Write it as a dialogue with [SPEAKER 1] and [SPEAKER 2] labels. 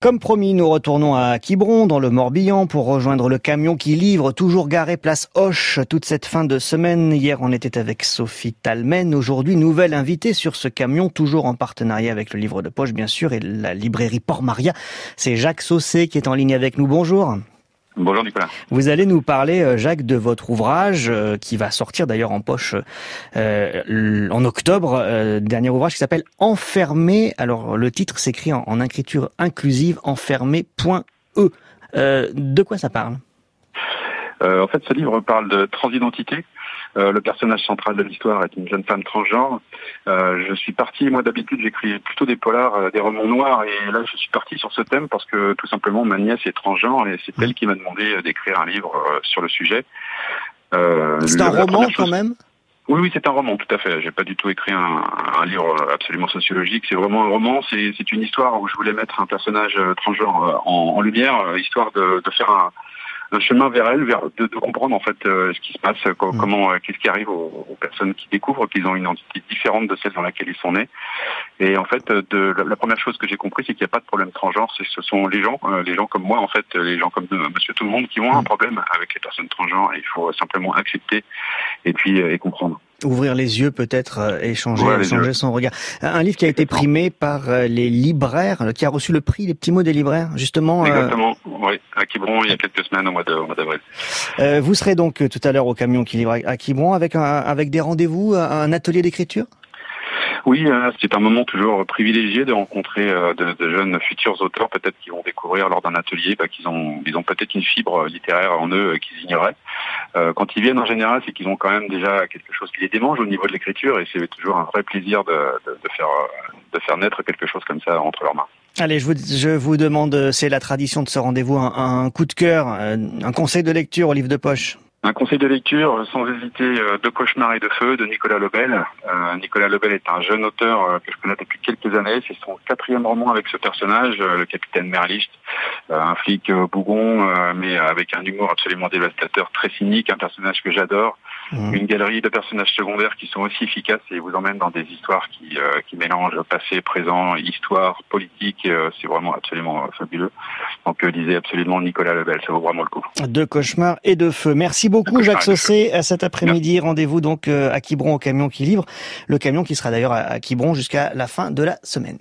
[SPEAKER 1] Comme promis, nous retournons à Quiberon, dans le Morbihan, pour rejoindre le camion qui livre, toujours garé place Hoche, toute cette fin de semaine. Hier, on était avec Sophie Talmen. Aujourd'hui, nouvelle invitée sur ce camion, toujours en partenariat avec le livre de poche, bien sûr, et la librairie Port-Maria. C'est Jacques Saucé qui est en ligne avec nous. Bonjour.
[SPEAKER 2] Bonjour Nicolas.
[SPEAKER 1] Vous allez nous parler, euh, Jacques, de votre ouvrage euh, qui va sortir d'ailleurs en poche euh, en octobre, euh, dernier ouvrage qui s'appelle Enfermé. Alors le titre s'écrit en, en, écriture inclusive, enfermé.e. Euh, de quoi ça parle?
[SPEAKER 2] En fait, ce livre parle de transidentité. Euh, le personnage central de l'histoire est une jeune femme transgenre. Euh, je suis parti, moi d'habitude j'écris plutôt des polars, euh, des romans noirs, et là je suis parti sur ce thème parce que tout simplement ma nièce est transgenre et c'est elle qui m'a demandé d'écrire un livre sur le sujet.
[SPEAKER 1] c'est un roman chose... quand même?
[SPEAKER 2] Oui, oui, c'est un roman, tout à fait. J'ai pas du tout écrit un, un livre absolument sociologique. C'est vraiment un roman. C'est une histoire où je voulais mettre un personnage transgenre en, en lumière, histoire de, de faire un, un chemin vers elle, vers de, de comprendre en fait euh, ce qui se passe, co mmh. comment, euh, qu'est-ce qui arrive aux, aux, personnes qui découvrent qu'ils ont une identité différente de celle dans laquelle ils sont nés. Et en fait, euh, de, la, la première chose que j'ai compris, c'est qu'il n'y a pas de problème transgenre. C'est ce sont les gens, euh, les gens comme moi en fait, les gens comme Monsieur Tout le Monde, qui ont un problème avec les personnes transgenres. Et il faut simplement accepter et puis et comprendre
[SPEAKER 1] ouvrir les yeux peut-être échanger, ouais, changer son regard. Un livre qui a été primé par les libraires, qui a reçu le prix des petits mots des libraires, justement.
[SPEAKER 2] Exactement, euh... oui, à Quiberon il y a quelques semaines au mois d'avril.
[SPEAKER 1] Euh, vous serez donc tout à l'heure au camion qui livre à Quiberon avec un, avec des rendez-vous, un atelier d'écriture?
[SPEAKER 2] Oui, c'est un moment toujours privilégié de rencontrer de, de jeunes futurs auteurs, peut-être qui vont découvrir lors d'un atelier bah, qu'ils ont, peut-être une fibre littéraire en eux qu'ils ignoraient. Euh, quand ils viennent en général, c'est qu'ils ont quand même déjà quelque chose qui les démange au niveau de l'écriture, et c'est toujours un vrai plaisir de faire naître quelque chose comme ça entre leurs mains.
[SPEAKER 1] Allez, je vous, je vous demande, c'est la tradition de ce rendez-vous, un, un coup de cœur, un conseil de lecture au livre de poche.
[SPEAKER 2] Un conseil de lecture, sans hésiter, De cauchemar et de feu de Nicolas Lebel. Euh, Nicolas Lebel est un jeune auteur euh, que je connais depuis quelques années. C'est son quatrième roman avec ce personnage, euh, le capitaine Merlicht, euh, un flic bougon, mais avec un humour absolument dévastateur, très cynique, un personnage que j'adore. Mmh. Une galerie de personnages secondaires qui sont aussi efficaces et vous emmènent dans des histoires qui, qui mélangent passé, présent, histoire, politique. C'est vraiment absolument fabuleux. Donc lisez absolument Nicolas Lebel, ça vaut vraiment le coup.
[SPEAKER 1] De cauchemar et de feu. Merci beaucoup beaucoup Jacques Saucé cet après-midi. Rendez-vous donc à Quiberon au camion qui livre. Le camion qui sera d'ailleurs à Quiberon jusqu'à la fin de la semaine.